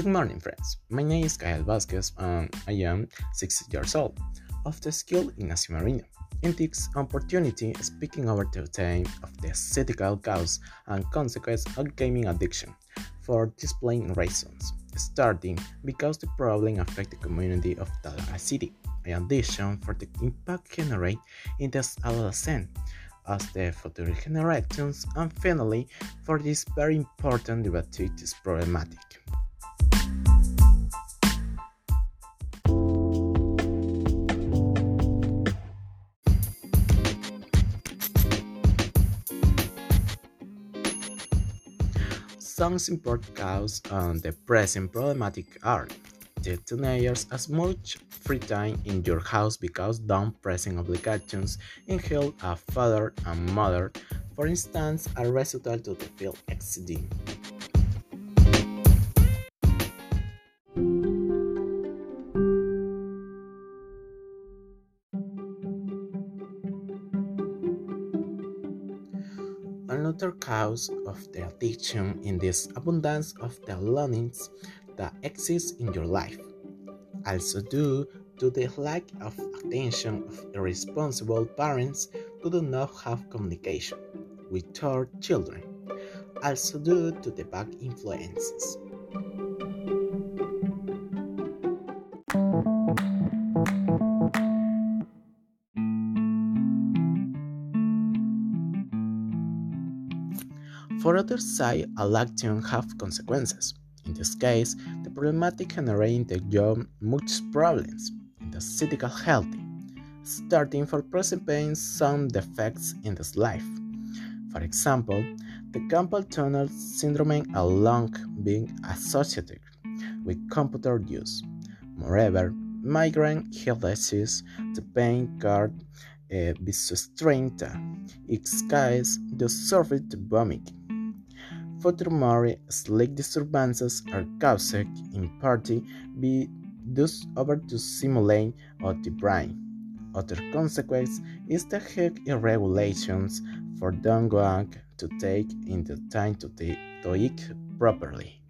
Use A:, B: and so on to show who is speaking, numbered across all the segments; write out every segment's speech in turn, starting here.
A: Good morning, friends. My name is Kyle Vasquez and I am 6 years old, of the school Ignacio Marino. In this opportunity, speaking over the theme of the ethical cause and consequence of gaming addiction for displaying reasons, starting because the problem affects the community of Tallahassee City, in addition for the impact generated in the adolescent as the future generations, and finally for this very important debate is problematic. Some important causes on the present problematic are the teenagers as much free time in your house because don't pressing obligations inhale a father and mother, for instance, a result to the field exceeding. Another cause of the addiction in this abundance of the learnings that exists in your life. Also due to the lack of attention of irresponsible parents who do not have communication with their children. Also due to the bad influences. For other side, addiction have consequences. In this case, the problematic generating the job much problems in the physical health, starting for presenting some defects in this life. For example, the carpal tunnel syndrome along being associated with computer use. Moreover, migraine headaches, the pain card, uh, strength, its case, the surface to vomiting. Furthermore, sleep disturbances are caused in part by thus over to simulate of the brain. Other consequence is the health irregulations for don't to take in the time to, to eat properly.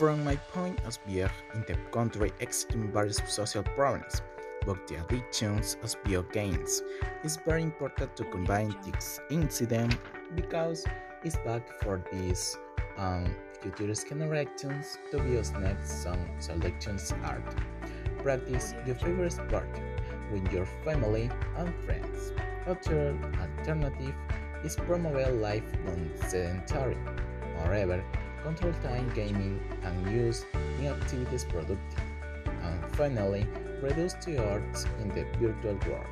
A: From my point of view, in the country existing various social problems, but the addictions of video games. It's very important to combine this incident because it's bad for these um, future generations to be next some selections art. Practice your favorite sport with your family and friends. Other alternative is promote life non-sedentary. Moreover, control time gaming and use in activities productive. And finally, reduce the odds in the virtual world.